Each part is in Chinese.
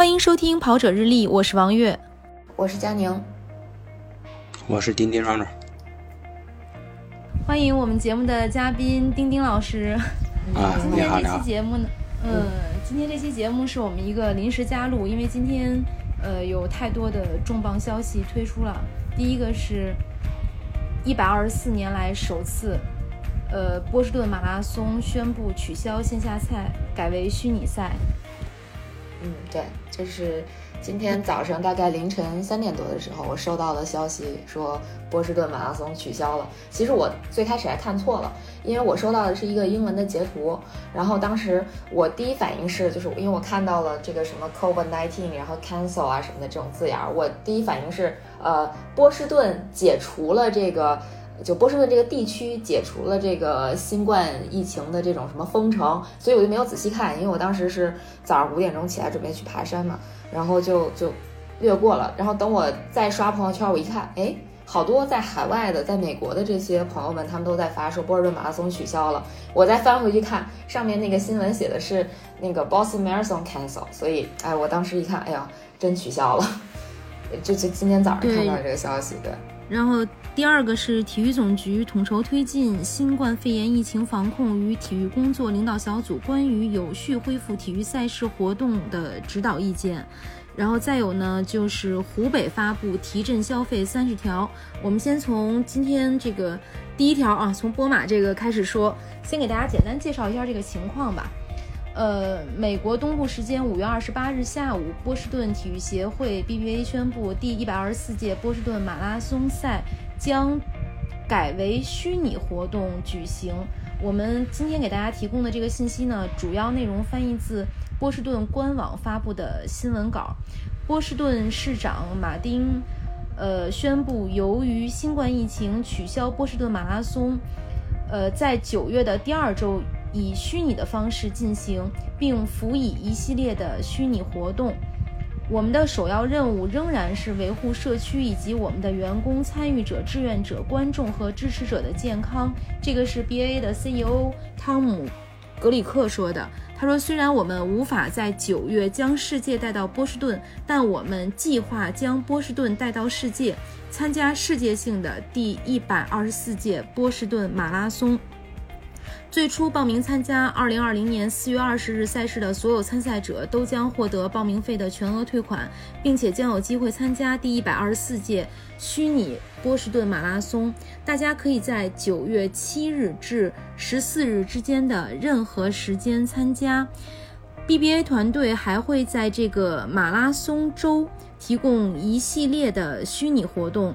欢迎收听《跑者日历》，我是王悦，我是佳宁，我是丁丁壮壮。欢迎我们节目的嘉宾丁丁老师。啊，今天这你好你好期节目呢，嗯，今天这期节目是我们一个临时加入，因为今天呃有太多的重磅消息推出了。第一个是，一百二十四年来首次，呃，波士顿马拉松宣布取消线下赛，改为虚拟赛。嗯，对，就是今天早上大概凌晨三点多的时候，我收到了消息说波士顿马拉松取消了。其实我最开始还看错了，因为我收到的是一个英文的截图，然后当时我第一反应是，就是因为我看到了这个什么 COVID nineteen，然后 cancel 啊什么的这种字眼儿，我第一反应是，呃，波士顿解除了这个。就波士顿这个地区解除了这个新冠疫情的这种什么封城，所以我就没有仔细看，因为我当时是早上五点钟起来准备去爬山嘛，然后就就略过了。然后等我再刷朋友圈，我一看，哎，好多在海外的，在美国的这些朋友们，他们都在发说波士顿马拉松取消了。我再翻回去看，上面那个新闻写的是那个 Boston Marathon cancel，所以哎，我当时一看，哎呀，真取消了。就就今天早上看到这个消息，对。然后第二个是体育总局统筹推进新冠肺炎疫情防控与体育工作领导小组关于有序恢复体育赛事活动的指导意见。然后再有呢，就是湖北发布提振消费三十条。我们先从今天这个第一条啊，从波马这个开始说，先给大家简单介绍一下这个情况吧。呃，美国东部时间五月二十八日下午，波士顿体育协会 （BBA） 宣布，第一百二十四届波士顿马拉松赛将改为虚拟活动举行。我们今天给大家提供的这个信息呢，主要内容翻译自波士顿官网发布的新闻稿。波士顿市长马丁，呃，宣布由于新冠疫情取消波士顿马拉松，呃，在九月的第二周。以虚拟的方式进行，并辅以一系列的虚拟活动。我们的首要任务仍然是维护社区以及我们的员工、参与者、志愿者、观众和支持者的健康。这个是 BA 的 CEO 汤姆·格里克说的。他说：“虽然我们无法在九月将世界带到波士顿，但我们计划将波士顿带到世界，参加世界性的第一百二十四届波士顿马拉松。”最初报名参加2020年4月20日赛事的所有参赛者都将获得报名费的全额退款，并且将有机会参加第124届虚拟波士顿马拉松。大家可以在9月7日至14日之间的任何时间参加。BBA 团队还会在这个马拉松周提供一系列的虚拟活动。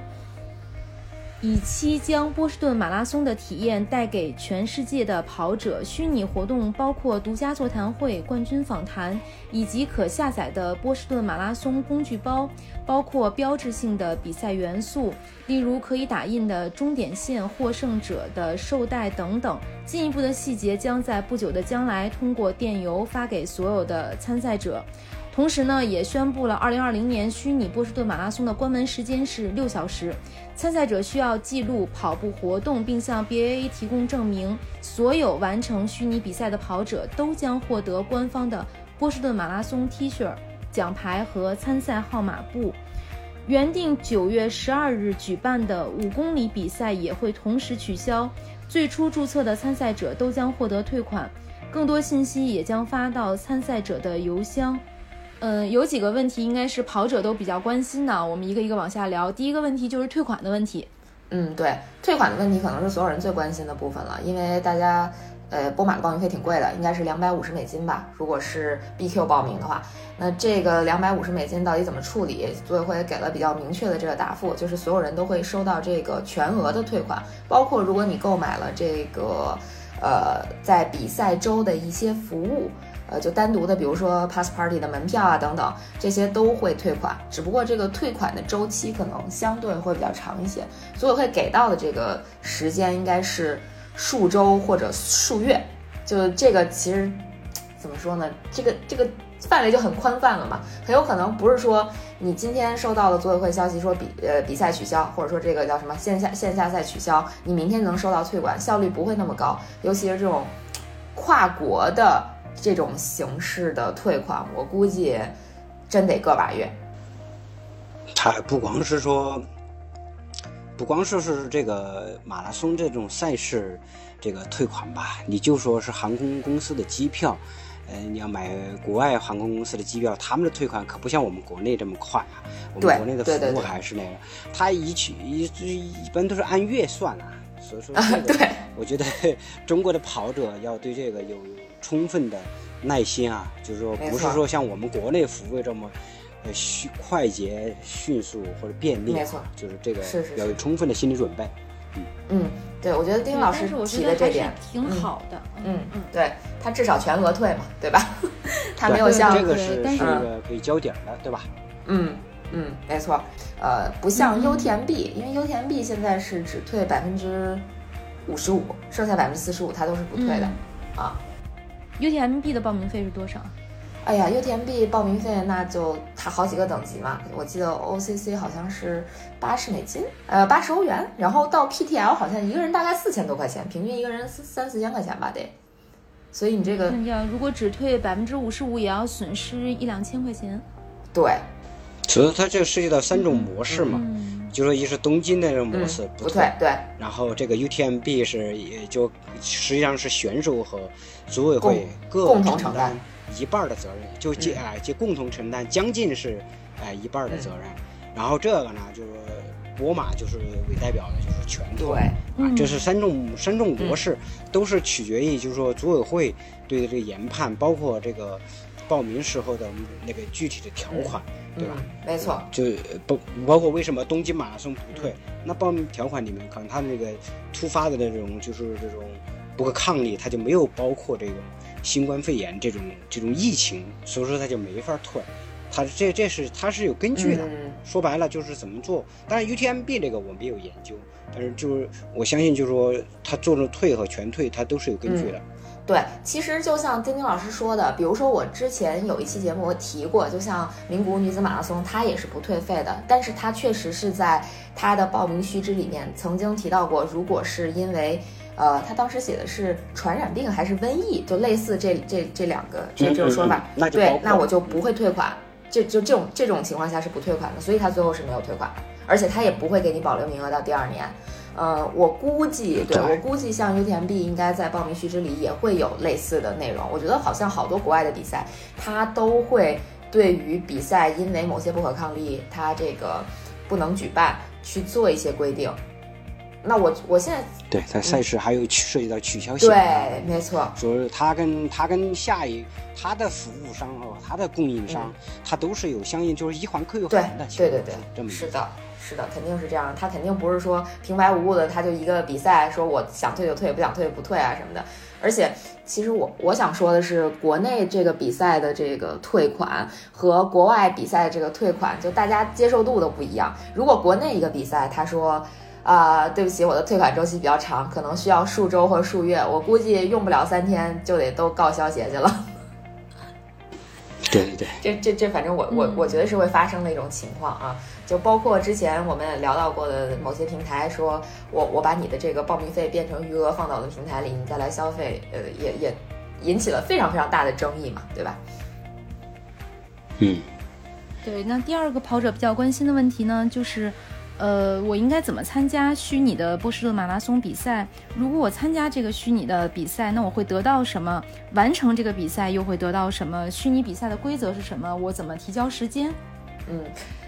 以期将波士顿马拉松的体验带给全世界的跑者。虚拟活动包括独家座谈会、冠军访谈，以及可下载的波士顿马拉松工具包，包括标志性的比赛元素，例如可以打印的终点线、获胜者的绶带等等。进一步的细节将在不久的将来通过电邮发给所有的参赛者。同时呢，也宣布了2020年虚拟波士顿马拉松的关门时间是六小时。参赛者需要记录跑步活动，并向 BAA 提供证明。所有完成虚拟比赛的跑者都将获得官方的波士顿马拉松 T 恤、奖牌和参赛号码布。原定九月十二日举办的五公里比赛也会同时取消。最初注册的参赛者都将获得退款。更多信息也将发到参赛者的邮箱。嗯，有几个问题应该是跑者都比较关心的，我们一个一个往下聊。第一个问题就是退款的问题。嗯，对，退款的问题可能是所有人最关心的部分了，因为大家，呃，波马的报名费挺贵的，应该是两百五十美金吧。如果是 BQ 报名的话，那这个两百五十美金到底怎么处理？组委会给了比较明确的这个答复，就是所有人都会收到这个全额的退款，包括如果你购买了这个，呃，在比赛周的一些服务。呃，就单独的，比如说 pass party 的门票啊等等，这些都会退款，只不过这个退款的周期可能相对会比较长一些，组委会给到的这个时间应该是数周或者数月，就这个其实怎么说呢？这个这个范围就很宽泛了嘛，很有可能不是说你今天收到了组委会消息说比呃比赛取消，或者说这个叫什么线下线下赛取消，你明天能收到退款，效率不会那么高，尤其是这种跨国的。这种形式的退款，我估计真得个把月。他不光是说，不光说是这个马拉松这种赛事，这个退款吧，你就说是航空公司的机票，呃，你要买国外航空公司的机票，他们的退款可不像我们国内这么快啊。我们国内的服务还是那个，他一去一一般都是按月算啊。所以说，对，我觉得中国的跑者要对这个有充分的耐心啊，就是说不是说像我们国内服务这么。迅快捷、迅速或者便利，没错，就是这个要有充分的心理准备。嗯嗯，对，我觉得丁老师提的这点挺好的。嗯嗯，对他至少全额退嘛，对吧？他没有像这个是是个可以交底的，对吧？嗯嗯，没错。呃，不像优田 B，因为优田 B 现在是只退百分之五十五，剩下百分之四十五它都是不退的啊。优田 B 的报名费是多少？哎呀，UTMB 报名费那就它好几个等级嘛，我记得 OCC 好像是八十美金，呃，八十欧元，然后到 PTL 好像一个人大概四千多块钱，平均一个人三三四千块钱吧得。所以你这个要，如果只退百分之五十五，也要损失一两千块钱。对，所以它这涉及到三种模式嘛，就说一是东京的那种模式不退，对，然后这个 UTMB 是也就实际上是选手和组委会共同承担。一半的责任就接哎就共同承担，将近是哎一半的责任。然后这个呢，就是博马就是为代表的，就是全退啊。这是三种三种模式，都是取决于就是说组委会对这个研判，包括这个报名时候的那个具体的条款，对吧？没错，就包包括为什么东京马拉松不退？那报名条款里面可能他那个突发的那种就是这种不可抗力，他就没有包括这个。新冠肺炎这种这种疫情，所以说他就没法退，他这这是他是有根据的。说白了就是怎么做。但是 UTMB 这个我没有研究，但是就是我相信，就是说他做了退和全退，他都是有根据的。对，其实就像丁丁老师说的，比如说我之前有一期节目我提过，就像名古屋女子马拉松，它也是不退费的，但是它确实是在它的报名须知里面曾经提到过，如果是因为。呃，他当时写的是传染病还是瘟疫，就类似这这这两个这这种说法。对，那我就不会退款。这就这种这种情况下是不退款的，所以他最后是没有退款的，而且他也不会给你保留名额到第二年。呃，我估计，对我估计像 UTMB 应该在报名须知里也会有类似的内容。我觉得好像好多国外的比赛，它都会对于比赛因为某些不可抗力，它这个不能举办去做一些规定。那我我现在对在赛事还有涉及到取消对，没错。所以他跟他跟下一他的服务商哦，他的供应商，他都是有相应就是一环扣一环的。对对对对，是的，是的，肯定是这样。他肯定不是说平白无故的，他就一个比赛说我想退就退，不想退就不退啊什么的。而且，其实我我想说的是，国内这个比赛的这个退款和国外比赛的这个退款，就大家接受度都不一样。如果国内一个比赛，他说。啊，对不起，我的退款周期比较长，可能需要数周或数月，我估计用不了三天就得都告消协去了。对对对，这这这，反正我我我觉得是会发生的一种情况啊，就包括之前我们聊到过的某些平台，说我我把你的这个报名费变成余额放到我的平台里，你再来消费，呃，也也引起了非常非常大的争议嘛，对吧？嗯，对，那第二个跑者比较关心的问题呢，就是。呃，我应该怎么参加虚拟的波士顿马拉松比赛？如果我参加这个虚拟的比赛，那我会得到什么？完成这个比赛又会得到什么？虚拟比赛的规则是什么？我怎么提交时间？嗯，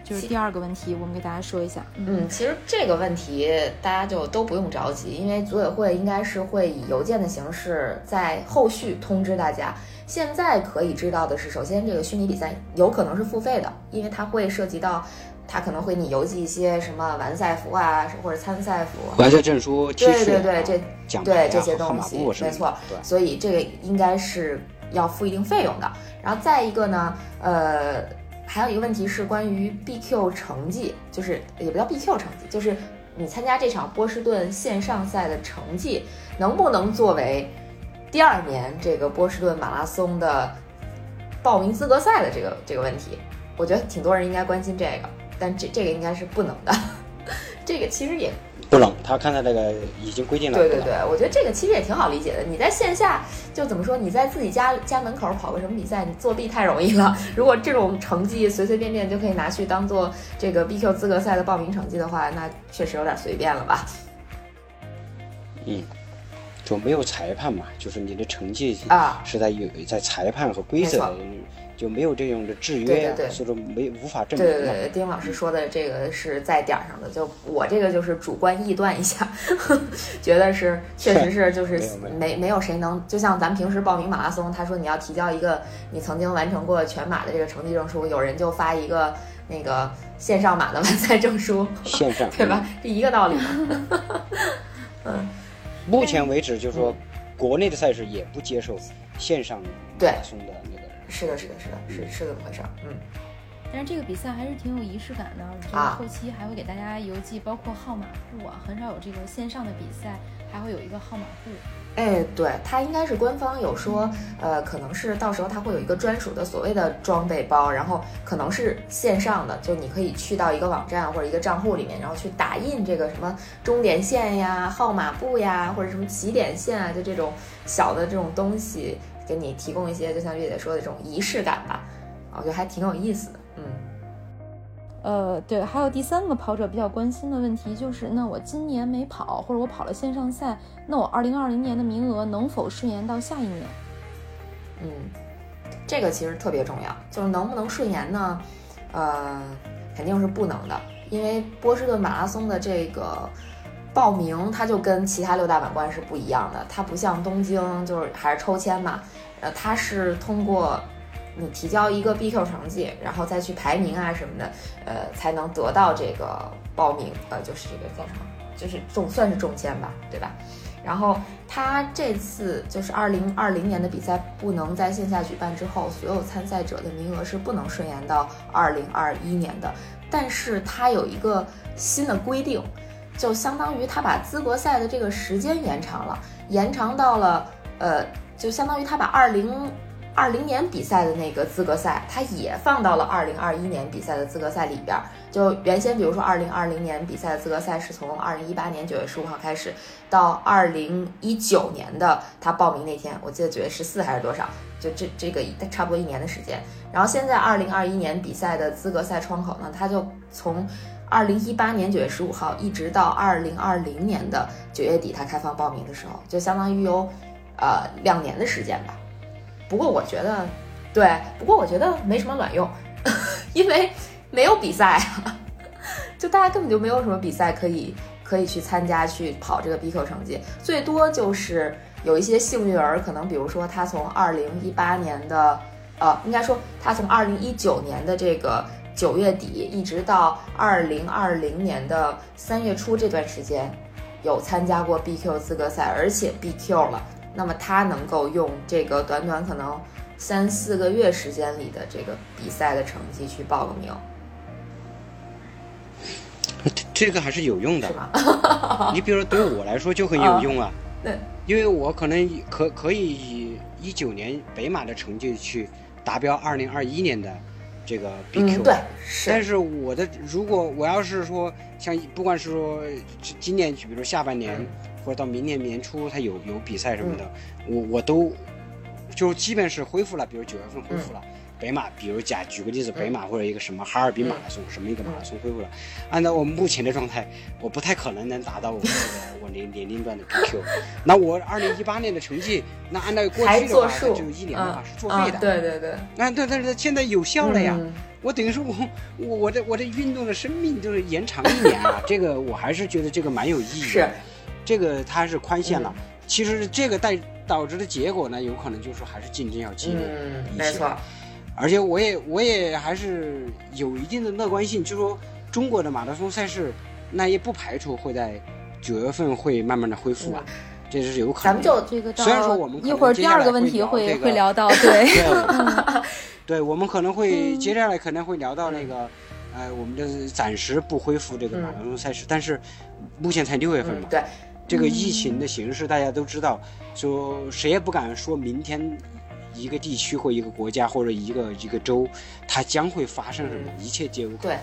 就是第二个问题，我们给大家说一下。嗯，其实这个问题大家就都不用着急，因为组委会应该是会以邮件的形式在后续通知大家。现在可以知道的是，首先这个虚拟比赛有可能是付费的，因为它会涉及到。它可能会你邮寄一些什么完赛服啊，或者参赛服、完赛证书、对对对，这奖对这些东西，没错，所以这个应该是要付一定费用的。然后再一个呢，呃，还有一个问题是关于 BQ 成绩，就是也不叫 BQ 成绩，就是你参加这场波士顿线上赛的成绩能不能作为第二年这个波士顿马拉松的报名资格赛的这个这个问题，我觉得挺多人应该关心这个。但这这个应该是不能的，这个其实也不冷，他看他那个已经规定了。对对对，我觉得这个其实也挺好理解的。你在线下就怎么说？你在自己家家门口跑个什么比赛，你作弊太容易了。如果这种成绩随随便便就可以拿去当做这个 BQ 资格赛的报名成绩的话，那确实有点随便了吧？嗯，就没有裁判嘛，就是你的成绩啊是在有在裁判和规则。就没有这种的制约，所以说没无法证明。对对对，丁老师说的这个是在点儿上的，就我这个就是主观臆断一下，觉得是确实是就是 没没有谁能，就像咱平时报名马拉松，他说你要提交一个你曾经完成过全马的这个成绩证书，有人就发一个那个线上马的完赛证书，线上对吧？这一个道理。嗯，目前为止就是说，国内的赛事也不接受线上马拉松的。是的，是的，是的，是是这么回事儿，嗯。但是这个比赛还是挺有仪式感的，就是后期还会给大家邮寄，包括号码布啊，很少有这个线上的比赛还会有一个号码布。哎，对，它应该是官方有说，呃，可能是到时候它会有一个专属的所谓的装备包，然后可能是线上的，就你可以去到一个网站或者一个账户里面，然后去打印这个什么终点线呀、号码布呀，或者什么起点线啊，就这种小的这种东西。给你提供一些，就像月姐说的这种仪式感吧，我觉得还挺有意思的。嗯，呃，对，还有第三个跑者比较关心的问题就是，那我今年没跑，或者我跑了线上赛，那我二零二零年的名额能否顺延到下一年？嗯，这个其实特别重要，就是能不能顺延呢？呃，肯定是不能的，因为波士顿马拉松的这个。报名它就跟其他六大满贯是不一样的，它不像东京就是还是抽签嘛，呃，它是通过你提交一个 BQ 成绩，然后再去排名啊什么的，呃，才能得到这个报名，呃，就是这个叫什么，就是中算是中签吧，对吧？然后它这次就是二零二零年的比赛不能在线下举办之后，所有参赛者的名额是不能顺延到二零二一年的，但是它有一个新的规定。就相当于他把资格赛的这个时间延长了，延长到了，呃，就相当于他把二零二零年比赛的那个资格赛，他也放到了二零二一年比赛的资格赛里边。就原先比如说二零二零年比赛的资格赛是从二零一八年九月十五号开始，到二零一九年的他报名那天，我记得九月十四还是多少，就这这个差不多一年的时间。然后现在二零二一年比赛的资格赛窗口呢，他就从。二零一八年九月十五号，一直到二零二零年的九月底，他开放报名的时候，就相当于有，呃，两年的时间吧。不过我觉得，对，不过我觉得没什么卵用，因为没有比赛，就大家根本就没有什么比赛可以可以去参加去跑这个 BQ 成绩，最多就是有一些幸运儿，可能比如说他从二零一八年的，呃，应该说他从二零一九年的这个。九月底一直到二零二零年的三月初这段时间，有参加过 BQ 资格赛，而且 BQ 了。那么他能够用这个短短可能三四个月时间里的这个比赛的成绩去报个名，这个还是有用的？你比如说对我来说就很有用啊，对，因为我可能可可以以一九年北马的成绩去达标二零二一年的。这个 BQ，对，但是我的如果我要是说像不管是说今年，比如下半年或者到明年年初，他有有比赛什么的，我我都就基本是恢复了，比如九月份恢复了。北马，比如假举个例子，北马或者一个什么哈尔滨马拉松，什么一个马拉松恢复了，按照我目前的状态，我不太可能能达到我这个我年年龄段的 PQ。那我二零一八年的成绩，那按照过去的话，就一年的话是作废的。对对对。那对，但是现在有效了呀。我等于说我我我这我这运动的生命就是延长一年啊，这个我还是觉得这个蛮有意义的。是。这个它是宽限了，其实这个带导致的结果呢，有可能就是还是竞争要激烈。一些。没错。而且我也我也还是有一定的乐观性，就说中国的马拉松赛事，那也不排除会在九月份会慢慢的恢复啊，这是有可能。咱们就这个，虽然说我们一会儿第二个问题会会聊到，对，对，我们可能会接下来可能会聊到那个，呃，我们的暂时不恢复这个马拉松赛事，但是目前才六月份嘛，对，这个疫情的形势大家都知道，说谁也不敢说明天。一个地区或一个国家或者一个一个州，它将会发生什么？一切皆有可能。对，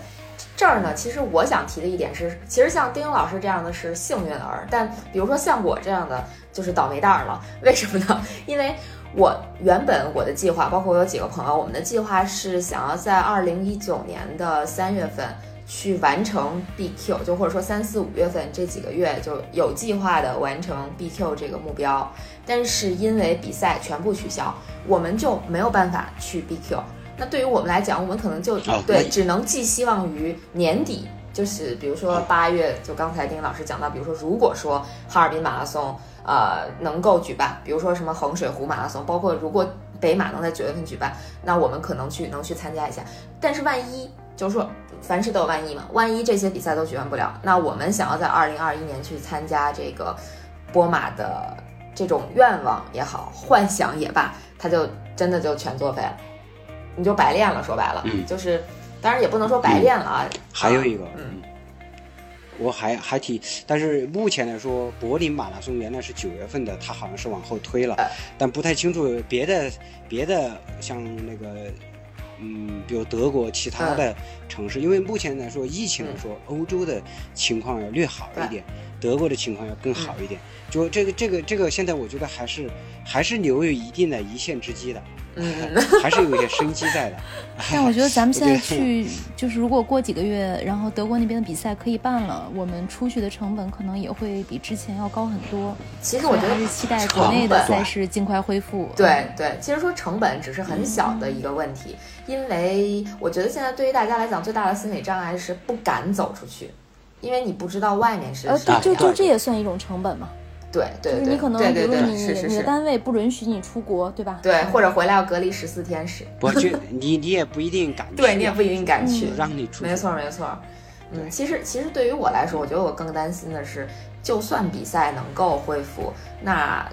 这儿呢，其实我想提的一点是，其实像丁英老师这样的是幸运儿，但比如说像我这样的就是倒霉蛋儿了。为什么呢？因为我原本我的计划，包括我有几个朋友，我们的计划是想要在二零一九年的三月份去完成 BQ，就或者说三四五月份这几个月就有计划的完成 BQ 这个目标，但是因为比赛全部取消，我们就没有办法去 BQ。那对于我们来讲，我们可能就、哦对，只能寄希望于年底，就是比如说八月，就刚才丁老师讲到，比如说如果说哈尔滨马拉松呃能够举办，比如说什么衡水湖马拉松，包括如果北马能在九月份举办，那我们可能去能去参加一下。但是万一就是说凡事都有万一嘛，万一这些比赛都举办不了，那我们想要在二零二一年去参加这个波马的这种愿望也好，幻想也罢，它就真的就全作废了，你就白练了。说白了，嗯就是当然也不能说白练了啊。还有一个，嗯嗯，我还还挺，但是目前来说，柏林马拉松原来是九月份的，它好像是往后推了呃，但不太清楚别的别的像那个。嗯，比如德国其他的城市，因为目前来说，疫情来说，欧洲的情况要略好一点，德国的情况要更好一点。就这个这个这个，现在我觉得还是还是留有一定的一线之机的，嗯，还是有一些生机在的。但我觉得咱们现在去，就是如果过几个月，然后德国那边的比赛可以办了，我们出去的成本可能也会比之前要高很多。其实我觉得还是期待国内的赛事尽快恢复。对对，其实说成本只是很小的一个问题，因为我觉得现在对于大家来讲最大的心理障碍是不敢走出去，因为你不知道外面是呃，啥对，就样。就这也算一种成本嘛，对对对，就是你可能，对对对，比如你是是是，你的单位不允许你出国，对吧？对，或者回来要隔离十四天 是，不就你你也不一定敢去啊，对你也不一定敢去。让你出。没错没错，嗯，其实其实对于我来说，我觉得我更担心的是，就算比赛能够恢复，那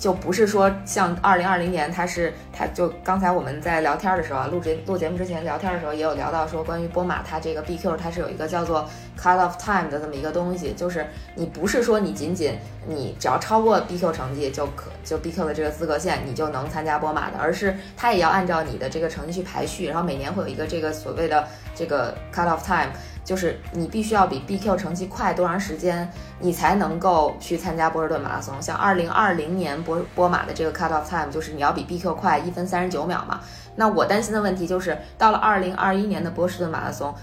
就不是说像二零二零年，它是它就刚才我们在聊天的时候啊，录节录节目之前聊天的时候也有聊到说，关于波马它这个 BQ 它是有一个叫做 cut off time 的这么一个东西，就是你不是说你仅仅你只要超过 BQ 成绩就可就 BQ 的这个资格线你就能参加波马的，而是它也要按照你的这个成绩去排序，然后每年会有一个这个所谓的这个 cut off time。就是你必须要比 BQ 成绩快多长时间，你才能够去参加波士顿马拉松。像二零二零年波波马的这个 cut off time，就是你要比 BQ 快一分三十九秒嘛。那我担心的问题就是，到了二零二一年的波士顿马拉松，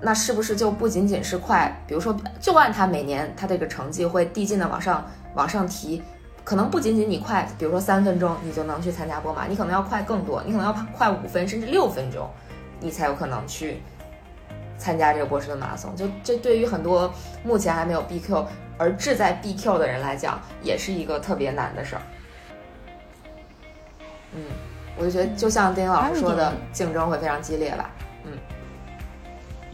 那是不是就不仅仅是快？比如说，就按他每年他这个成绩会递进的往上往上提，可能不仅仅你快，比如说三分钟你就能去参加波马，你可能要快更多，你可能要快五分甚至六分钟，你才有可能去。参加这个波士顿马拉松，就这对于很多目前还没有 BQ 而志在 BQ 的人来讲，也是一个特别难的事儿。嗯，我就觉得就像丁老师说的，竞争会非常激烈吧。嗯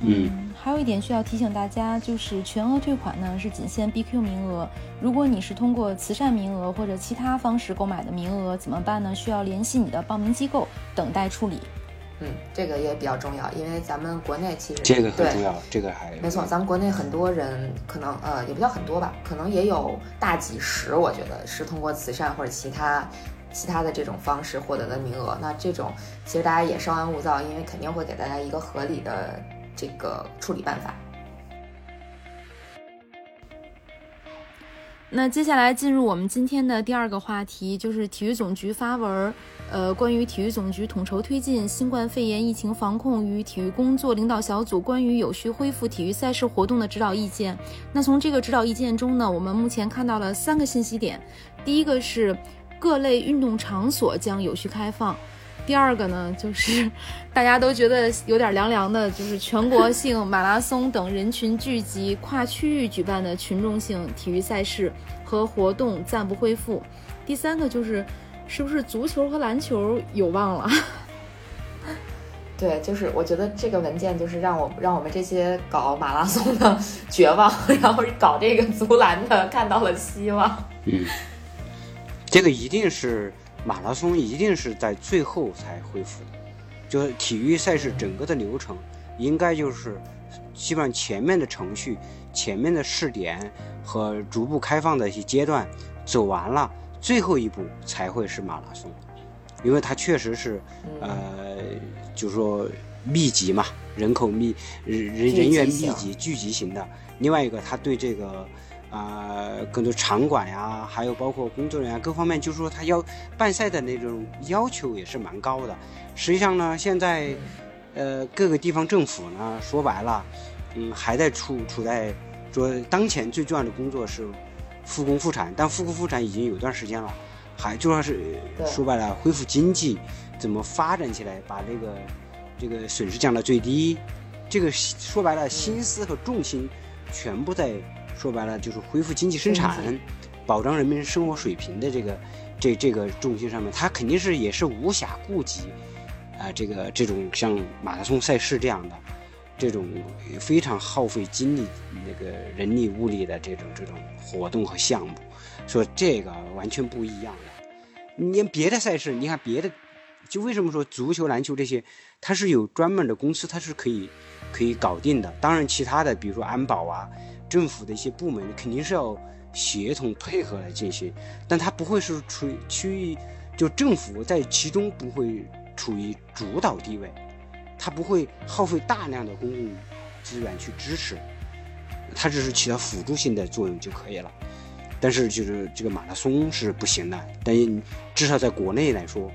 嗯，还有一点需要提醒大家，就是全额退款呢是仅限 BQ 名额。如果你是通过慈善名额或者其他方式购买的名额，怎么办呢？需要联系你的报名机构等待处理。嗯，这个也比较重要，因为咱们国内其实这个很对重要，这个还没错，咱们国内很多人可能呃也不叫很多吧，可能也有大几十，我觉得是通过慈善或者其他其他的这种方式获得的名额。那这种其实大家也稍安勿躁，因为肯定会给大家一个合理的这个处理办法。那接下来进入我们今天的第二个话题，就是体育总局发文，呃，关于体育总局统筹推进新冠肺炎疫情防控与体育工作领导小组关于有序恢复体育赛事活动的指导意见。那从这个指导意见中呢，我们目前看到了三个信息点，第一个是各类运动场所将有序开放。第二个呢，就是 大家都觉得有点凉凉的，就是全国性马拉松等人群聚集、跨区域举办的群众性体育赛事和活动暂不恢复。第三个就是，是不是足球和篮球有望了？对，就是我觉得这个文件就是让我让我们这些搞马拉松的绝望，然后搞这个足篮的看到了希望。嗯，这个一定是马拉松，一定是在最后才恢复的。就是体育赛事整个的流程，应该就是基本上前面的程序、前面的试点和逐步开放的一些阶段走完了，最后一步才会是马拉松，因为它确实是嗯呃，就是说密集嘛，人口密人人人员密集聚集型的。另外一个，他对这个啊更多场馆呀，还有包括工作人员各方面，就是说他要办赛的那种要求也是蛮高的。实际上呢，现在呃各个地方政府呢，说白了，嗯，还在处处在说当前最重要的工作是复工复产，但复工复产已经有段时间了，还就说是说白了恢复经济，怎么发展起来，把这个这个损失降到最低，这个说白了心思和重心全部在说白了就是恢复经济生产，保障人民生活水平的这个这这个重心上面，他肯定是也是无暇顾及。啊，这个这种像马拉松赛事这样的，这种非常耗费精力、那个人力物力的这种这种活动和项目，说这个完全不一样的。你看别的赛事，你看别的，就为什么说足球、篮球这些，它是有专门的公司，它是可以可以搞定的。当然，其他的比如说安保啊，政府的一些部门肯定是要协同配合来进行，但它不会是处于区域，就政府在其中不会。处于主导地位，它不会耗费大量的公共资源去支持，它只是起到辅助性的作用就可以了。但是就是这个马拉松是不行的，但至少在国内来说，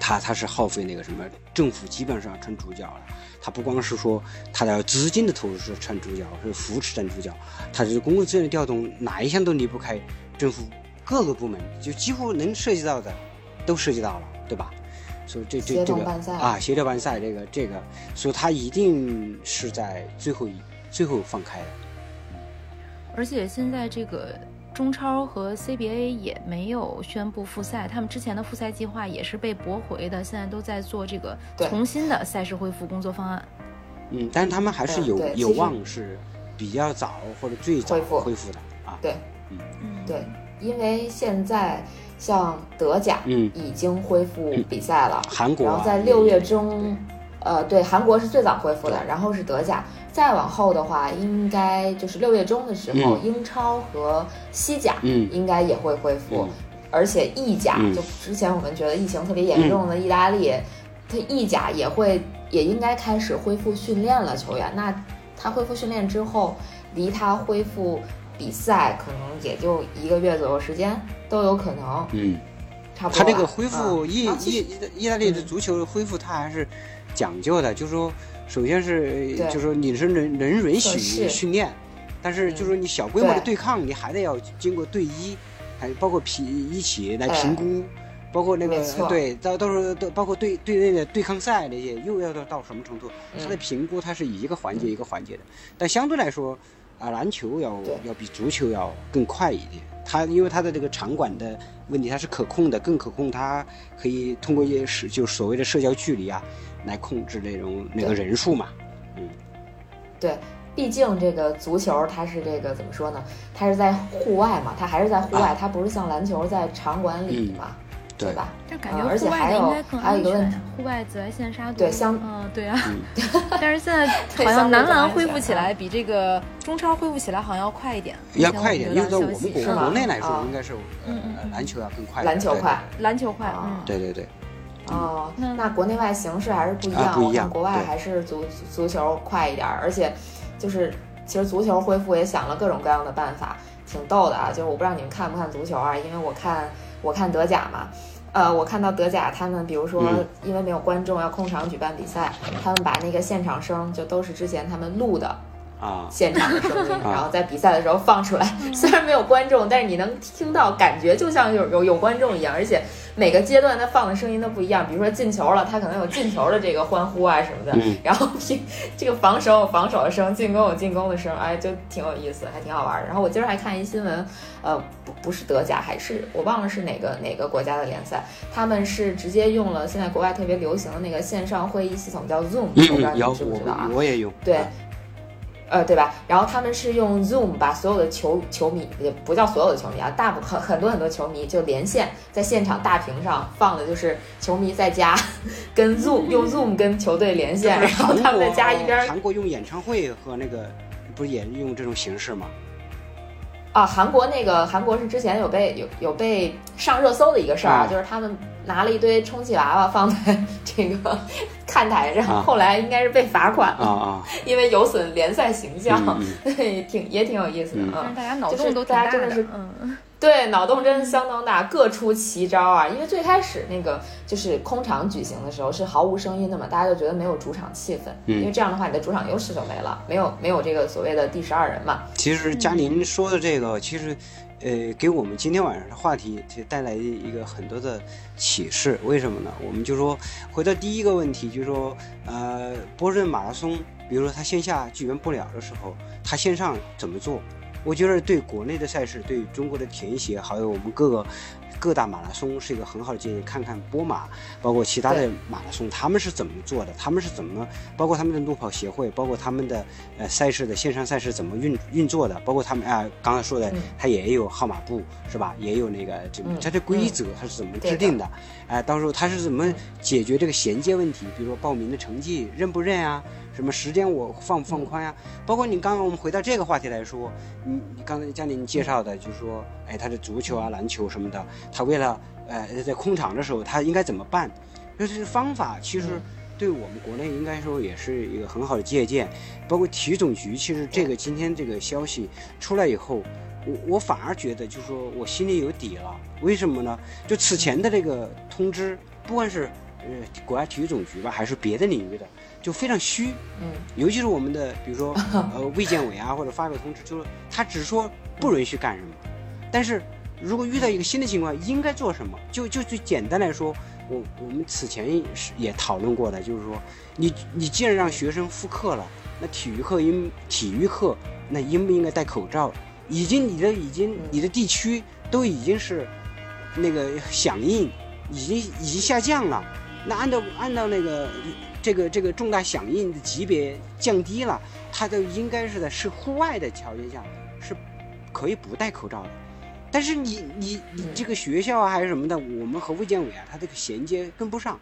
它它是耗费那个什么，政府基本上成主角了。它不光是说它的资金的投入是占主角，是扶持占主角，它是公共资源的调动哪一项都离不开政府各个部门，就几乎能涉及到的都涉及到了，对吧？所以这这这个啊，协调办赛这个这个，所以它一定是在最后一最后放开的。而且现在这个中超和 CBA 也没有宣布复赛，他们之前的复赛计划也是被驳回的，现在都在做这个重新的赛事恢复工作方案。嗯，但是他们还是有有望是比较早或者最早恢复的啊。对，嗯嗯，对，因为现在。像德甲已经恢复比赛了，韩国，然后在六月中，呃，对，韩国是最早恢复的，然后是德甲，再往后的话，应该就是六月中的时候，英超和西甲应该也会恢复，而且意甲，就之前我们觉得疫情特别严重的意大利，它意甲也会也应该开始恢复训练了，球员，那他恢复训练之后，离他恢复。比赛可能也就一个月左右时间都有可能，嗯，差不多。他这个恢复意意意大利的足球恢复，他还是讲究的，就是说，首先是就是说你是能能允许训练，但是就是说你小规模的对。抗，你还得要经过队医，还包括评一起来评估，包括那个对到到时候都包括对对内的对抗赛那些又要到到什么程度，它的评估它是一个环节一个环节的，但相对来说。啊，篮球要要比足球要更快一点。它因为它的这个场馆的问题，它是可控的，更可控。它可以通过一些是就所谓的社交距离啊，来控制那种那个人数嘛。嗯，对，毕竟这个足球它是这个怎么说呢？它是在户外嘛，它还是在户外，它不是像篮球在场馆里嘛。对吧？就感觉户外的应该更安全。户外紫外线杀毒。对，相嗯，对啊。但是现在 好像男篮恢复起来比这个中超恢复起来好像要快一点。要快一点，因为在我们国国内来说，应该是呃篮球要更快。篮球快，篮球快。嗯，对对对。哦，那国内外形势还是不一样。不一样。国外还是足足球快一点，而且就是其实足球恢复也想了各种各样的办法，挺逗的啊。就是我不知道你们看不看足球啊？因为我看。我看德甲嘛，呃，我看到德甲他们，比如说因为没有观众要控场举办比赛，他们把那个现场声就都是之前他们录的。啊，现场的声音，然后在比赛的时候放出来。虽然没有观众，但是你能听到，感觉就像有有有观众一样。而且每个阶段他放的声音都不一样。比如说进球了，他可能有进球的这个欢呼啊什么的。然后这个防守有防守的声，进攻有进攻的声，哎，就挺有意思，还挺好玩。然后我今儿还看一新闻，呃，不不是德甲，还是我忘了是哪个哪个国家的联赛，他们是直接用了现在国外特别流行的那个线上会议系统，叫 Zoom，我不知道你知不知道啊？我也用。对。呃，对吧？然后他们是用 Zoom 把所有的球球迷，也不叫所有的球迷啊，大部很很多很多球迷就连线，在现场大屏上放的就是球迷在家跟 Zoom 用 Zoom 跟球队连线，然后他们在家一边。韩国用演唱会和那个不是也用这种形式吗？啊，韩国那个韩国是之前有被有有被上热搜的一个事儿啊，啊就是他们拿了一堆充气娃娃放在 这个看台上，啊。后来应该是被罚款了，啊啊，因为有损联赛形象，嗯对，挺也挺有意思的嗯。嗯。大家脑洞都大家真的是，嗯，对，脑洞真的相当大，各出奇招啊！因为最开始那个就是空场举行的时候是毫无声音的嘛，大家就觉得没有主场气氛，嗯。因为这样的话你的主场优势就没了，没有没有这个所谓的第十二人嘛。其实嘉宁说的这个，其实，呃，给我们今天晚上的话题就带来一个很多的启示。为什么呢？我们就说回到第一个问题，就是说，呃，波士顿马拉松，比如说它线下举办不了的时候，它线上怎么做？我觉得对国内的赛事，对中国的田协，还有我们各个各大马拉松是一个很好的建议。看看波马，包括其他的马拉松，他们是怎么做的？他们是怎么，包括他们的路跑协会，包括他们的呃赛事的线上赛事怎么运运作的？包括他们啊、刚才说的嗯，它也有号码布是吧？也有那个这个它的规则它是怎么制定的？哎、到时候它是怎么嗯解决这个衔接问题？比如说报名的成绩认不认啊？什么时间我放不放宽呀、包括你刚刚我们回到这个话题来说，你你刚才江宁介绍的，就是说，哎，他的足球啊、篮球什么的，他为了呃在空场的时候，他应该怎么办？就是方法，其实嗯对我们国内应该说也是一个很好的借鉴。包括体育总局，其实这个今天这个消息出来以后，我我反而觉得就是说我心里有底了。为什么呢？就此前的这个通知，不管是呃国家体育总局吧，还是别的领域的，就非常虚。嗯，尤其是我们的，比如说 呃卫健委啊，或者发表通知，就是他只说不允许干什么，但是如果遇到一个新的情况，应该做什么？就就最简单来说，我我们此前是也讨论过的，就是说，你你既然让学生复课了，那体育课应体育课那应不应该戴口罩？已经你的已经你的地区都已经是那个响应已经已经下降了，那按照按照那个这个这个重大响应的级别降低了，它都应该是在是户外的条件下是可以不戴口罩的。但是你你你这个学校啊还是什么的，我们和卫健委啊，它这个衔接跟不上，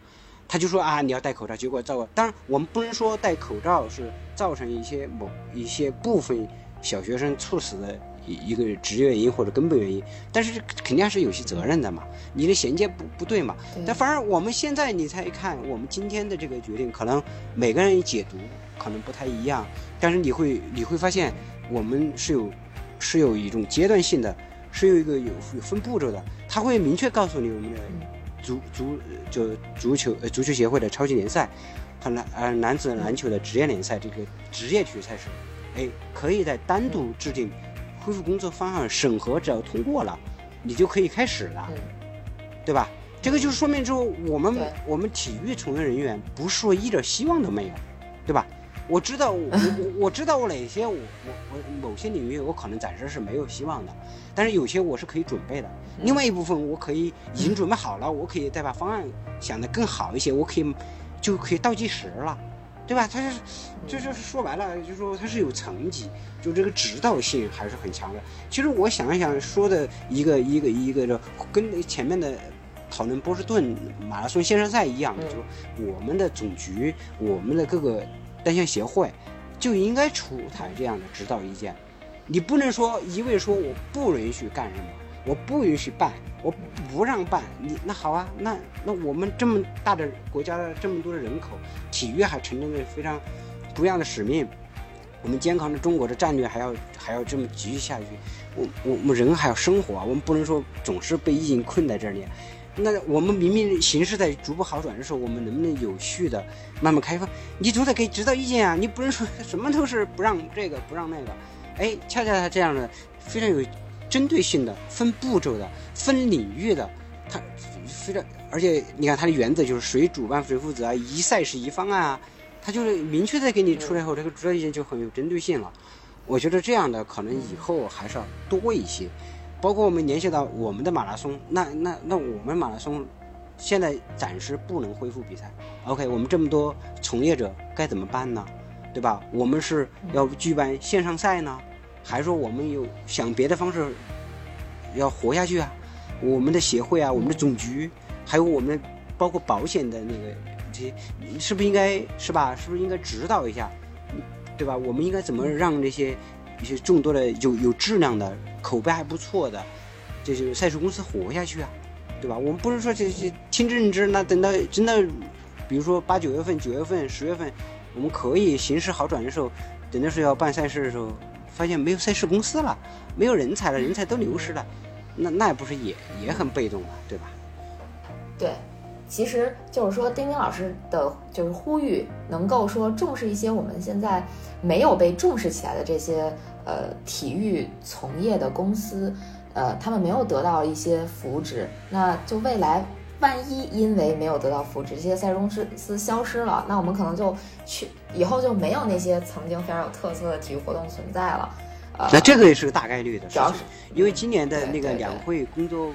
他就说啊你要戴口罩，结果造当然我们不能说戴口罩是造成一些某一些部分小学生猝死的一一个职业原因或者根本原因，但是肯定还是有些责任的嘛，你的衔接不不对嘛。对但反而我们现在你才看，我们今天的这个决定，可能每个人解读可能不太一样，但是你会你会发现，我们是有是有一种阶段性的，是有一个有有分步骤的，他会明确告诉你我们的足足就足球呃足球协会的超级联赛和男呃男子篮球的职业联赛这个职业体育赛事，哎，可以在单独制定恢复工作方案审核，只要通过了，你就可以开始了。嗯对吧？这个就说明之后，我们我们体育从业人员不是说一点希望都没有，对吧？我知道我我我知道我哪些我我我某些领域我可能暂时是没有希望的，但是有些我是可以准备的。另外一部分我可以已经准备好了，我可以再把方案想得更好一些，我可以就可以倒计时了，对吧？它是就是说白了，就是说它是有层级，就这个指导性还是很强的。其实我想一想说的一个一个一个的，跟前面的讨论波士顿马拉松线上赛一样，嗯就我们的总局、我们的各个单项协会就应该出台这样的指导意见。你不能说一味说我不允许干什么，我不允许办，我不让办。你那好啊，那那我们这么大的国家的这么多的人口，体育还承担着非常不一样的使命。我们健康的中国的战略还要还要这么继续下去，我我我们人还要生活啊，我们不能说总是被疫情困在这里。那我们明明形势在逐步好转的时候，我们能不能有序的慢慢开放？你总得给指导意见啊！你不能说什么都是不让这个不让那个。哎，恰恰他这样的非常有针对性的、分步骤的、分领域的，他非常而且你看他的原则就是谁主办谁负责啊，一赛事一方案啊，他就是明确的给你出来后，这个指导意见就很有针对性了。我觉得这样的可能以后还是要多一些。包括我们联系到我们的马拉松，那那那我们马拉松现在暂时不能恢复比赛。OK，我们这么多从业者该怎么办呢？对吧？我们是要举办线上赛呢，还说我们有想别的方式要活下去啊？我们的协会啊，我们的总局，还有我们包括保险的那个这些，是不是应该是吧？是不是应该指导一下，对吧？我们应该怎么让这些一些众多的有有质量的、口碑还不错的，这些赛事公司活下去啊，对吧？我们不是说这些听之任之，那等到真的，比如说八九月份、九月份、十月份，我们可以形势好转的时候，等到是要办赛事的时候，发现没有赛事公司了，没有人才了，人才都流失了，那那不是也也很被动嘛，对吧？对。其实就是说，丁丁老师的就是呼吁，能够说重视一些我们现在没有被重视起来的这些呃体育从业的公司，呃，他们没有得到一些扶植，那就未来万一因为没有得到扶持，这些赛事公司消失了，那我们可能就去以后就没有那些曾经非常有特色的体育活动存在了。那这个也是个大概率的，主要是因为今年的那个两会工作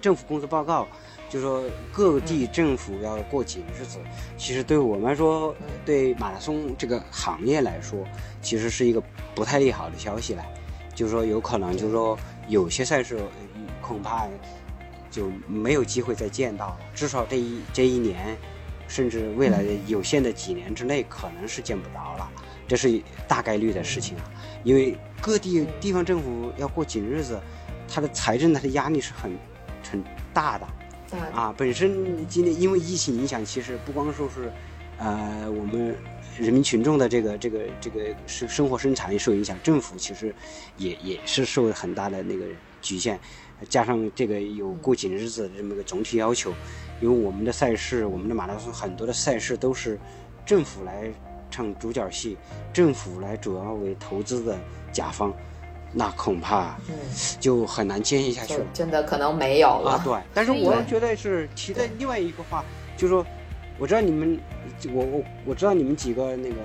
政府工作报告。就说各地政府要过紧日子，其实对我们来说，对马拉松这个行业来说，其实是一个不太利好的消息了。就是说，有可能就是说，有些赛事恐怕就没有机会再见到了。至少这一这一年，甚至未来的有限的几年之内，可能是见不着了。这是大概率的事情啊。因为各地地方政府要过紧日子，它的财政它的压力是很很大的。啊，本身今年因为疫情影响，其实不光说是，呃，我们人民群众的这个这个这个生生活生产也受影响，政府其实也也是受很大的那个局限，加上这个有过紧日子的这么个总体要求，因为我们的赛事，我们的马拉松很多的赛事都是政府来唱主角戏，政府来主要为投资的甲方。那恐怕，嗯，就很难坚持下去了。真的可能没有了。对，但是我觉得是提的另外一个话，就是说，我知道你们，我我我知道你们几个那个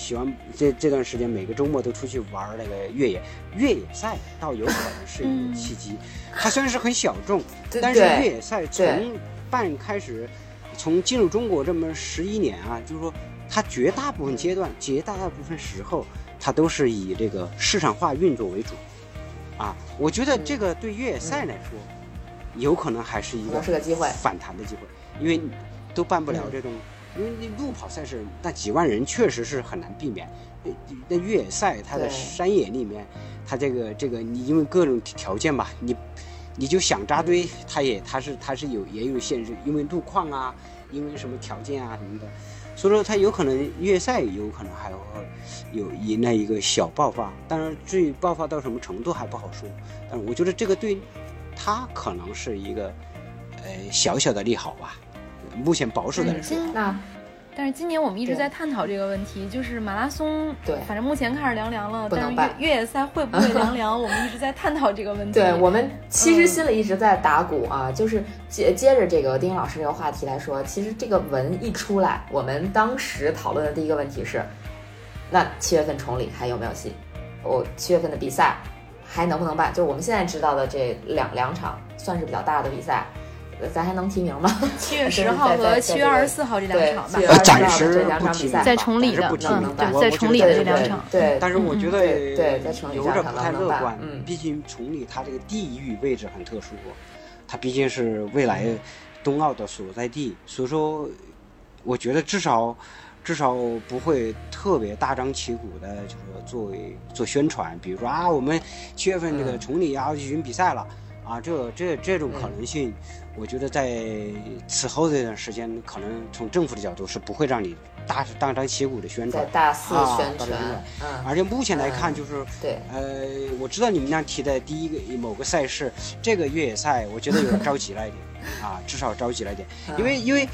喜欢这这段时间每个周末都出去玩那个越野越野赛，倒有可能是一个契机。它虽然是很小众，但是越野赛从办开始，从进入中国这么十一年啊，就是说，它绝大部分阶段、绝大部分时候。它都是以这个市场化运作为主，啊，我觉得这个对越野赛来说，有可能还是一个是个机会，反弹的机会，因为都办不了这种，因为那路跑赛事那几万人确实是很难避免，那越野赛它的山野里面，它这个这个你因为各种条件吧，你你就想扎堆，它也它是它是有也有限制，因为路况啊，因为什么条件啊什么的。所以说，它有可能越野赛有可能还会有迎来一个小爆发，当然至于爆发到什么程度还不好说。但是我觉得这个对它可能是一个呃小小的利好吧。目前保守的来说。那。但是今年我们一直在探讨这个问题，就是马拉松，对，反正目前看是凉凉了，但是越越野赛会不会凉凉？我们一直在探讨这个问题。对我们其实心里一直在打鼓啊，就是接接着这个丁老师这个话题来说，其实这个文一出来，我们当时讨论的第一个问题是，那七月份崇礼还有没有戏？我七月份的比赛还能不能办？就是我们现在知道的这两两场算是比较大的比赛。咱还能提名吗？七月 十号和七月二十四号这两场吧。暂时这两场比赛在崇礼的，嗯，在崇礼的这两场。对，但是我觉得对，在崇礼有点不太乐观。嗯，毕竟崇礼它这个地域位置很特殊，它毕竟是未来冬奥的所在地，所以说我觉得至少至少不会特别大张旗鼓的，就是作为做宣传，比如说啊，我们七月份这个崇礼要举行比赛了。啊，这这这种可能性，我觉得在此后这段时间，可能从政府的角度是不会让你大大张旗鼓的宣传，大肆宣传。嗯，而且目前来看，就是对，呃，我知道你们俩提的第一个某个赛事，这个越野赛，我觉得有点着急了一点啊，至少着急了一点，因为因为，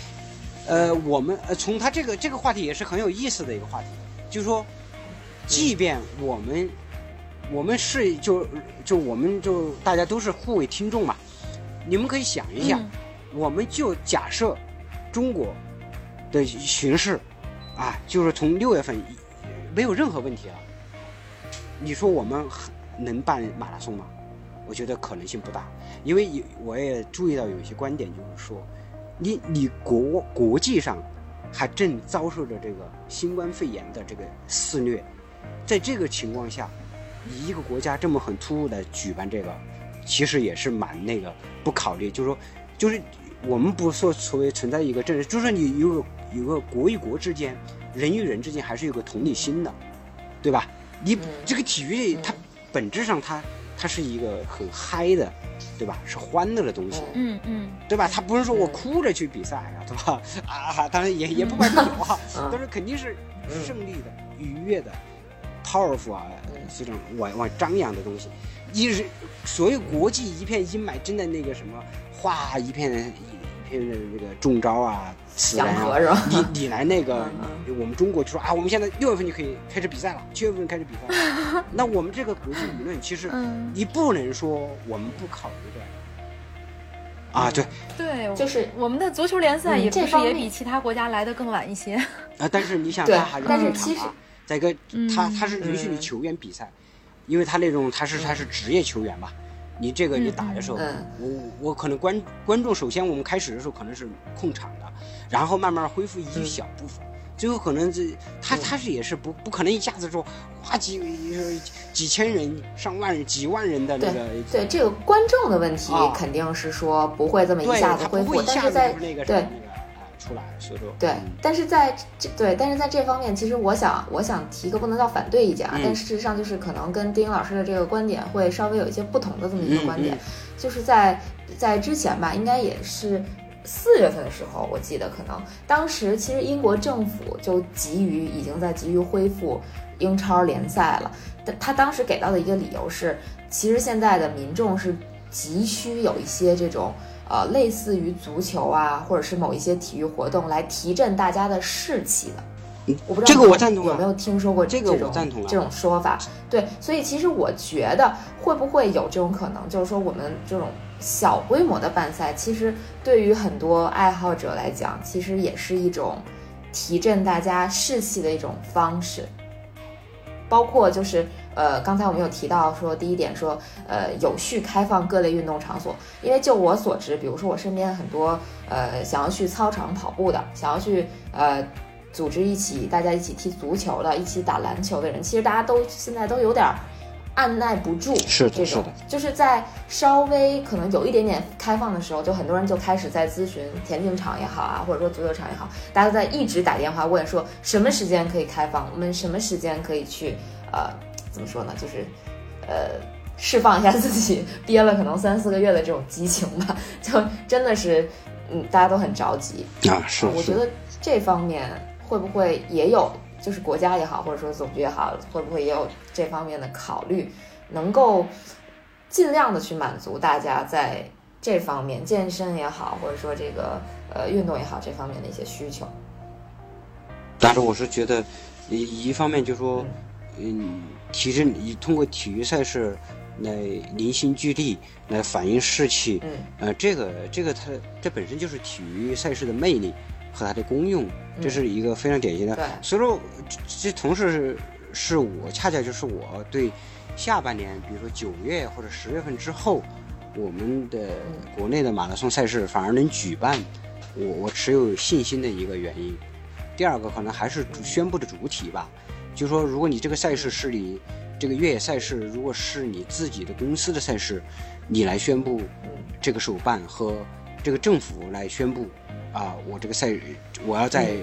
呃，我们呃从他这个这个话题也是很有意思的一个话题，就是说，即便我们。我们是就就我们就大家都是互为听众嘛，你们可以想一想，我们就假设中国的形势啊，就是从六月份没有任何问题了，你说我们能办马拉松吗？我觉得可能性不大，因为有我也注意到有一些观点，就是说，你你国国际上还正遭受着这个新冠肺炎的这个肆虐，在这个情况下。你一个国家这么很突兀的举办这个，其实也是蛮那个不考虑，就是说，就是我们不说所谓存在一个政治，就是说你有个有个国与国之间，人与人之间还是有个同理心的，对吧？你这个体育它本质上它它是一个很嗨的，对吧？是欢乐的东西，嗯嗯，对吧？它不是说我哭着去比赛啊，对吧？啊，当然也也不管有啊，嗯但是肯定是胜利的、愉悦的、powerful 啊，这种往往张扬的东西。一是所谓国际一片阴霾，真的那个什么，哗一片一片的那个中招啊，死人啊，是吧？你你来那个嗯，我们中国就说啊，我们现在六月份就可以开始比赛了，七月份开始比赛。那我们这个国际舆论，其实嗯你不能说我们不考虑的。啊，对对，就是我们的足球联赛嗯也不是也比其他国家来的更晚一些。啊，但是你想，对他还是其实啊再一个，他嗯他是允许你嗯球员比赛，因为他那种他是他是职业球员嘛。你这个你嗯打的时候，嗯我我可能观观众首先我们开始的时候可能是控场的，然后慢慢恢复一嗯。小部分，最后可能这他他是也是不不可能一下子说哇几几千人、上万人、几万人的那个对，这个观众的问题啊。肯定是说不会这么一，下子恢复他不会，一下子但是在对出来，所以说对嗯，但是在这对，但是在这方面，其实我想我想提个不能叫反对意见啊，嗯。但事实上就是可能跟丁老师的这个观点会稍微有一些不同的这么一个观点，嗯。就是在在之前吧，应该也是。四月份的时候，我记得可能当时其实英国政府就急于已经在急于恢复英超联赛了，但他当时给到的一个理由是，其实现在的民众是急需有一些这种呃类似于足球啊，或者是某一些体育活动来提振大家的士气的。我不知道这个我赞同啊有没有听说过这个我种赞同啊这种说法？对，所以其实我觉得会不会有这种可能，就是说我们这种小规模的办赛，其实对于很多爱好者来讲，其实也是一种提振大家士气的一种方式。包括就是呃，刚才我们有提到说，第一点说呃，有序开放各类运动场所，因为就我所知，比如说我身边很多呃想要去操场跑步的，想要去呃组织一起大家一起踢足球的，一起打篮球的人，其实大家都现在都有点儿按耐不住，是的这种是的。就是在稍微可能有一点点开放的时候，就很多人就开始在咨询田径场也好啊，或者说足球场也好，大家都在一直打电话问说什么时间可以开放，我们什么时间可以去呃怎么说呢，就是呃。释放一下自己憋了可能三四个月的这种激情吧，就真的是，嗯，大家都很着急。啊是是我觉得这方面会不会也有，就是国家也好，或者说总局也好，会不会也有这方面的考虑，能够尽量的去满足大家在这方面健身也好，或者说这个呃运动也好这方面的一些需求。但是我是觉得，一一方面就说，嗯，提振你通过体育赛事来凝心聚力，来反映士气，嗯。呃，这个这个它这本身就是体育赛事的魅力和它的功用，这是一个非常典型的。对。所以说，这这同时是是我恰恰就是我对下半年，比如说九月或者十月份之后，我们的国内的马拉松赛事反而能举办，我我持有信心的一个原因。第二个可能还是主宣布的主体吧，就是说，如果你这个赛事是你这个越野赛事，如果是你自己的公司的赛事，你来宣布这个首办和这个政府来宣布啊，我这个赛我要在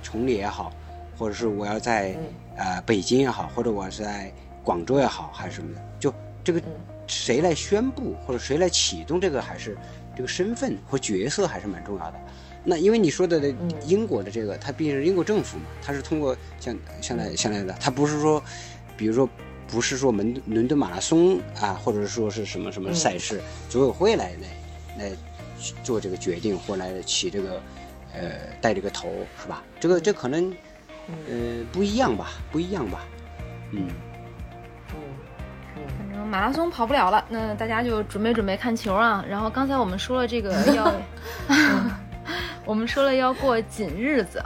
崇礼也好，或者是我要在呃北京也好，或者我是在广州也好，还是什么的，就这个谁来宣布或者谁来启动这个，还是这个身份和角色还是蛮重要的。那因为你说的英国的这个，它毕竟是英国政府嘛，它是通过像像来像来的，它不是说，比如说不是说伦伦敦马拉松啊，或者说是什么什么赛事组委会来来来做这个决定，或来起这个呃带这个头是吧？这个这可能呃不一样吧，不一样吧，嗯。反正马拉松跑不了了，那大家就准备准备看球啊。然后刚才我们说了这个 要，我们说了要过紧日子，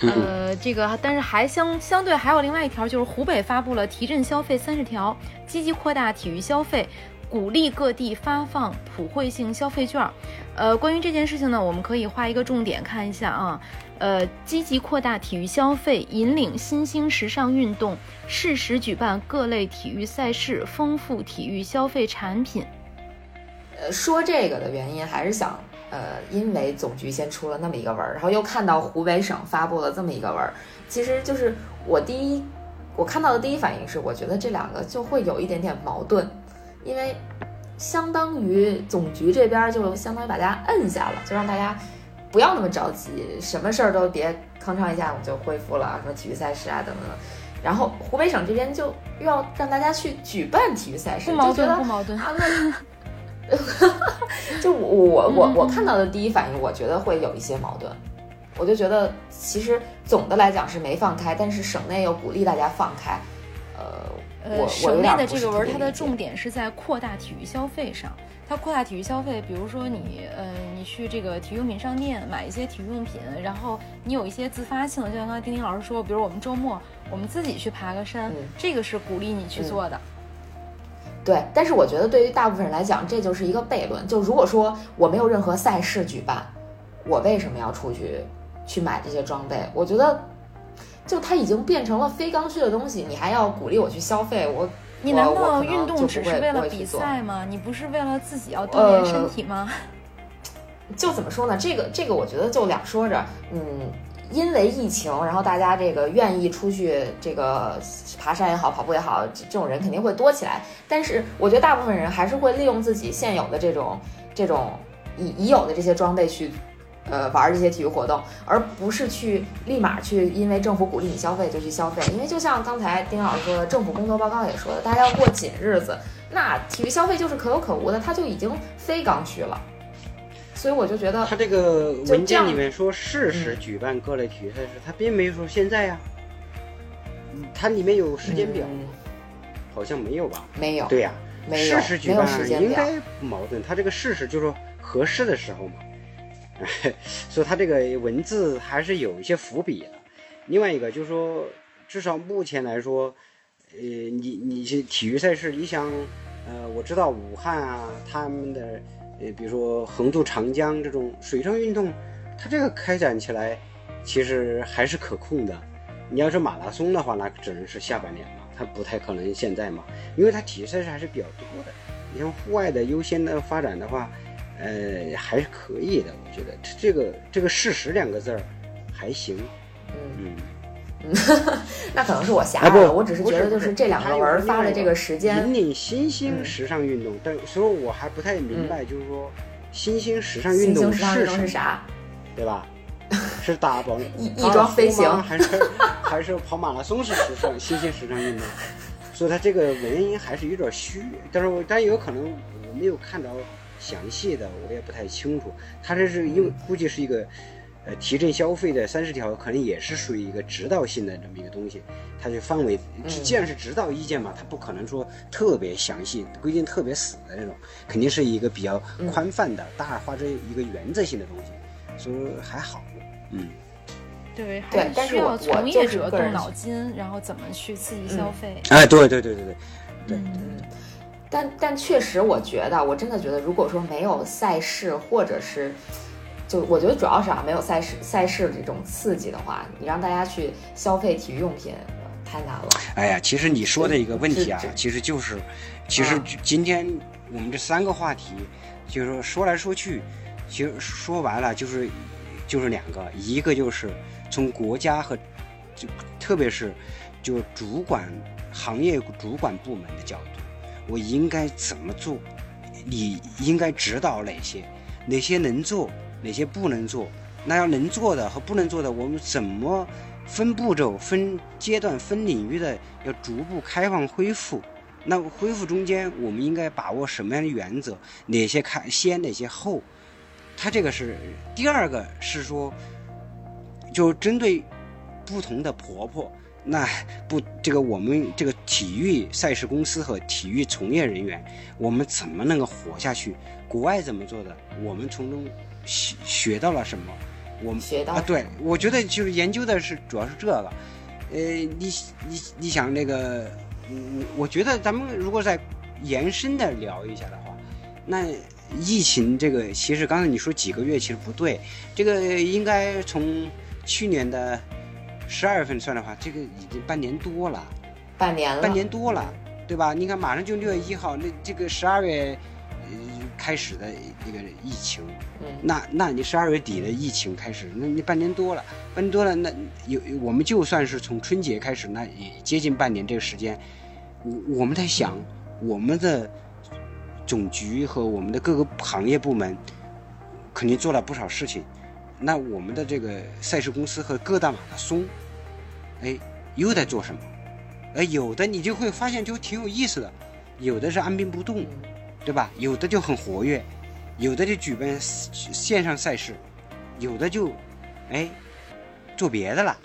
呃，这个但是还相相对还有另外一条，就是湖北发布了提振消费三十条，积极扩大体育消费。鼓励各地发放普惠性消费券，呃，关于这件事情呢，我们可以画一个重点看一下啊，呃，积极扩大体育消费，引领新兴时尚运动，适时举办各类体育赛事，丰富体育消费产品。呃，说这个的原因还是想，呃，因为总局先出了那么一个文儿，然后又看到湖北省发布了这么一个文儿，其实就是我第一我看到的第一反应是，我觉得这两个就会有一点点矛盾。因为相当于总局这边就相当于把大家摁下了，就让大家不要那么着急，什么事儿都别吭哧一下我们就恢复了，什么体育赛事啊等等。然后湖北省这边就要让大家去举办体育赛事，不矛盾，就觉得不矛盾。啊，那 就我我我我看到的第一反应，我觉得会有一些矛盾。我就觉得其实总的来讲是没放开，但是省内又鼓励大家放开。呃，我呃，省内的这个文儿，它的重点是在扩大体育消费上。它扩大体育消费，比如说你，呃，你去这个体育用品商店买一些体育用品，然后你有一些自发性的，就像刚才丁丁老师说，比如我们周末我们自己去爬个山，嗯这个是鼓励你去做的。对，但是我觉得对于大部分人来讲，这就是一个悖论。就如果说我没有任何赛事举办，我为什么要出去去买这些装备？我觉得，就它已经变成了非刚需的东西，你还要鼓励我去消费，我你难道运动只是为了比赛吗？你不是为了自己要锻炼身体吗？就怎么说呢？这个这个，我觉得就两说着。嗯，因为疫情，然后大家这个愿意出去这个爬山也好，跑步也好，这种人肯定会多起来。但是我觉得大部分人还是会利用自己现有的这种这种已已有的这些装备去。呃，玩这些体育活动，而不是去立马去，因为政府鼓励你消费就去消费。因为就像刚才丁老师说的，政府工作报告也说的，大家要过紧日子，那体育消费就是可有可无的，它就已经非刚需了。所以我就觉得，他这个文件里面说适时举办各类体育赛事，他并没有说现在呀。嗯它里面有时间表，嗯好像没有吧？没有，对呀、没有适时举办时间。应该不矛盾。他这个适时就是说合适的时候嘛，所以他这个文字还是有一些伏笔的。另外一个就是说，至少目前来说，呃，你你是体育赛事，你想，呃，我知道武汉啊，他们的呃，比如说横渡长江这种水上运动，它这个开展起来其实还是可控的。你要是马拉松的话，那只能是下半年嘛，它不太可能现在嘛，因为它体育赛事还是比较多的。你像户外的优先的发展的话，呃，还是可以的，我觉得这这个这个“事实”两个字儿还行，嗯，嗯。那可能是我狭啊不隘了，我只是觉得就是这两个文儿发的这个时间引，领新兴嗯时尚运动，但所以我还不太明白，就是说新兴时尚运动兴时尚运动什么，是啥？对吧？是打保翼翼装飞行还是还是跑马拉松是时尚新兴时尚运动？所以它这个文音还是有点虚，但是我但有可能我没有看到详细的，我也不太清楚。它这是因为估计是一个呃提振消费的三十条，可能也是属于一个指导性的这么一个东西。它就范围，既然是指导意见嘛，它不可能说特别详细、规定特别死的那种，肯定是一个比较宽泛的、大而化之一个原则性的东西，所以还好。嗯，对，对还但是我需要从我就是业者动脑筋，然后怎么去刺激消费。哎，对对对对对对，嗯，但但确实，我觉得，我真的觉得，如果说没有赛事，或者是，就我觉得主要是啊，没有赛事赛事这种刺激的话，你让大家去消费体育用品，太难了。哎呀，其实你说的一个问题啊其实就是，其实啊今天我们这三个话题，就是说说来说去，其实说完了就是就是两个，一个就是从国家和就特别是就主管行业主管部门的角度，我应该怎么做？你应该指导哪些？哪些能做？哪些不能做？那要能做的和不能做的，我们怎么分步骤、分阶段、分领域的要逐步开放恢复？那恢复中间，我们应该把握什么样的原则？哪些开先，哪些后？它这个是第二个是说，就针对不同的婆婆，那不这个我们这个体育赛事公司和体育从业人员，我们怎么能够活下去？国外怎么做的？我们从中学学到了什么？我们学到啊，对，我觉得就是研究的是主要是这个。呃，你你你想那个，嗯，我觉得咱们如果再延伸的聊一下的话，那疫情这个其实刚才你说几个月其实不对，这个应该从去年的十二月份算的话，这个已经半年多了，半年了，半年多了，对吧？你看马上就六月一号，那这个十二月呃开始的一个疫情，嗯，那那你十二月底的疫情开始，那你半年多了，半年多了，那有我们就算是从春节开始，那也接近半年这个时间，我我们在想我们的总局和我们的各个行业部门肯定做了不少事情。那我们的这个赛事公司和各大马拉松，哎，又在做什么？哎，有的你就会发现就挺有意思的，有的是按兵不动，对吧？有的就很活跃，有的就举办线上赛事，有的就哎做别的了。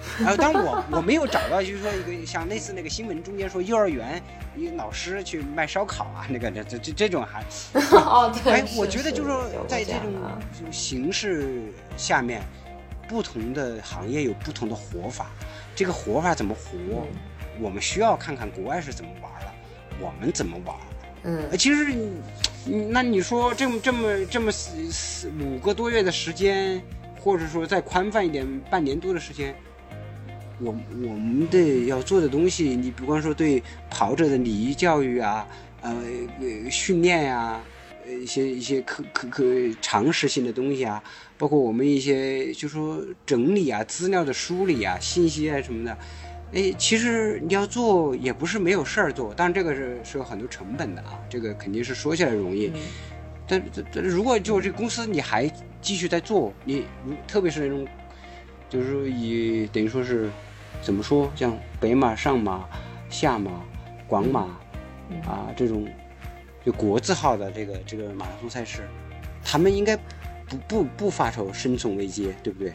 啊，但我我没有找到，就是说一个像类似那个新闻中间说幼儿园一个老师去卖烧烤啊，那个这这这这种还哦对，哎，我觉得就是说在这种形式下面，不同的行业有不同的活法，这个活法怎么活，我们需要看看国外是怎么玩的，我们怎么玩。嗯，其实那你说这么这么这么四四五个多月的时间，或者说再宽泛一点半年多的时间。我我们的要做的东西，你比方说对跑者的礼仪教育啊，呃训练呀，呃一些一些可可可常识性的东西啊，包括我们一些就说整理啊资料的梳理啊信息啊什么的，哎，其实你要做也不是没有事儿做，但这个是是有很多成本的啊，这个肯定是说起来容易，但但如果就这公司你还继续在做，你特别是那种就是说以等于说是。怎么说？像北马、上马、下马、广马，啊，这种就国字号的这个这个马拉松赛事，他们应该不不不发愁生存危机，对不对？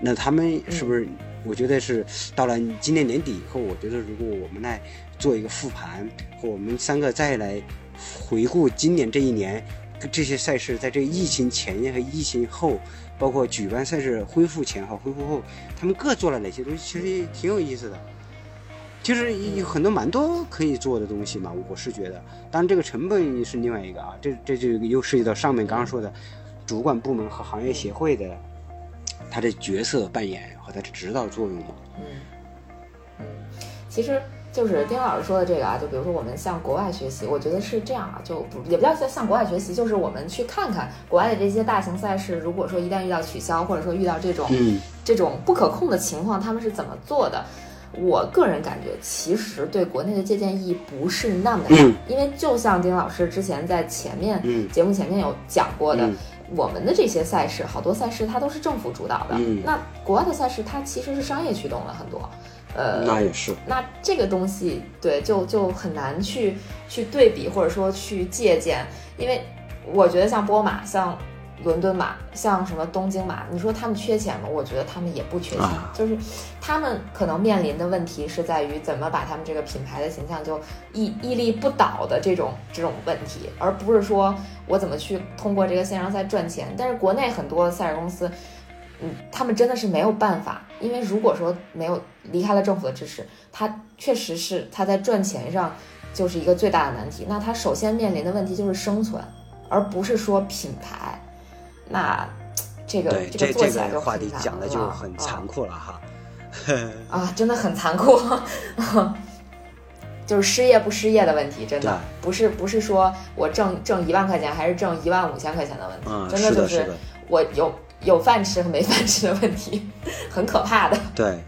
那他们是不是？我觉得是到了今年年底以后，我觉得如果我们来做一个复盘，和我们三个再来回顾今年这一年这些赛事在这疫情前和疫情后。包括举办赛事恢复前和恢复后，他们各做了哪些东西，其实挺有意思的。其实有很多蛮多可以做的东西嘛，我是觉得。当然，这个成本是另外一个啊，这这就又涉及到上面刚刚说的主管部门和行业协会的他的角色扮演和他的指导作用吗。嗯嗯，其实。就是丁老师说的这个啊，就比如说我们向国外学习，我觉得是这样啊，就不也不叫向向国外学习，就是我们去看看国外的这些大型赛事，如果说一旦遇到取消，或者说遇到这种这种不可控的情况，他们是怎么做的？我个人感觉，其实对国内的借鉴意义不是那么大，因为就像丁老师之前在前面节目前面有讲过的，我们的这些赛事，好多赛事它都是政府主导的，那国外的赛事它其实是商业驱动了很多。呃，那也是。那这个东西，对，就就很难去去对比，或者说去借鉴，因为我觉得像波马、像伦敦马、像什么东京马，你说他们缺钱吗？我觉得他们也不缺钱，就是他们可能面临的问题是在于怎么把他们这个品牌的形象就屹屹立不倒的这种这种问题，而不是说我怎么去通过这个线上赛赚钱。但是国内很多赛事公司。嗯，他们真的是没有办法，因为如果说没有离开了政府的支持，他确实是他在赚钱上就是一个最大的难题。那他首先面临的问题就是生存，而不是说品牌。那这个这个做起来就话题讲的就很残酷了哈。啊，真的很残酷，就是失业不失业的问题，真的不是不是说我挣挣一万块钱还是挣一万五千块钱的问题，真的就是我有。有饭吃和没饭吃的问题，很可怕的。对，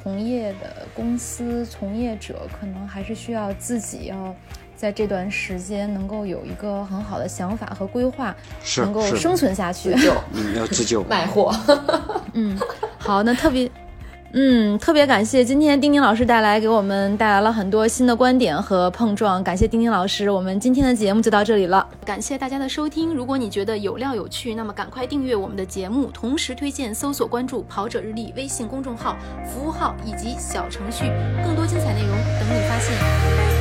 从业的公司从业者可能还是需要自己要在这段时间能够有一个很好的想法和规划，能够生存下去。自救，嗯，要自救，卖货。嗯，好，那特别。嗯，特别感谢今天丁丁老师带来给我们带来了很多新的观点和碰撞，感谢丁丁老师。我们今天的节目就到这里了，感谢大家的收听。如果你觉得有料有趣，那么赶快订阅我们的节目，同时推荐搜索关注“跑者日历”微信公众号、服务号以及小程序，更多精彩内容等你发现。